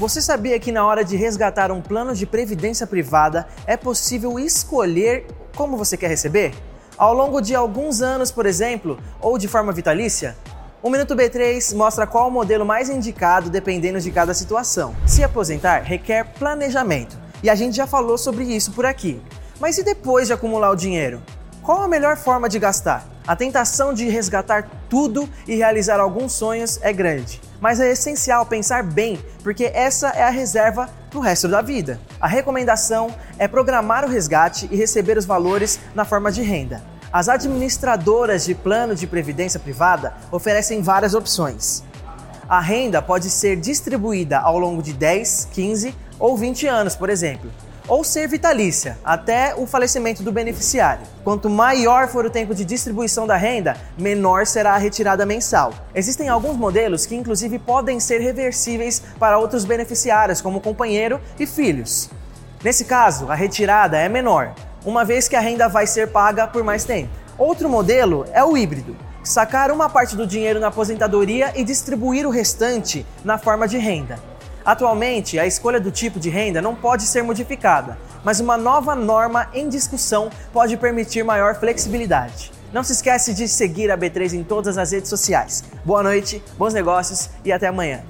Você sabia que na hora de resgatar um plano de previdência privada é possível escolher como você quer receber? Ao longo de alguns anos, por exemplo, ou de forma vitalícia? O Minuto B3 mostra qual o modelo mais indicado dependendo de cada situação. Se aposentar requer planejamento, e a gente já falou sobre isso por aqui. Mas e depois de acumular o dinheiro? Qual a melhor forma de gastar? A tentação de resgatar tudo e realizar alguns sonhos é grande, mas é essencial pensar bem, porque essa é a reserva para o resto da vida. A recomendação é programar o resgate e receber os valores na forma de renda. As administradoras de plano de previdência privada oferecem várias opções. A renda pode ser distribuída ao longo de 10, 15 ou 20 anos, por exemplo ou ser vitalícia, até o falecimento do beneficiário. Quanto maior for o tempo de distribuição da renda, menor será a retirada mensal. Existem alguns modelos que, inclusive, podem ser reversíveis para outros beneficiários, como companheiro e filhos. Nesse caso, a retirada é menor, uma vez que a renda vai ser paga por mais tempo. Outro modelo é o híbrido. Sacar uma parte do dinheiro na aposentadoria e distribuir o restante na forma de renda. Atualmente, a escolha do tipo de renda não pode ser modificada, mas uma nova norma em discussão pode permitir maior flexibilidade. Não se esquece de seguir a B3 em todas as redes sociais. Boa noite, bons negócios e até amanhã.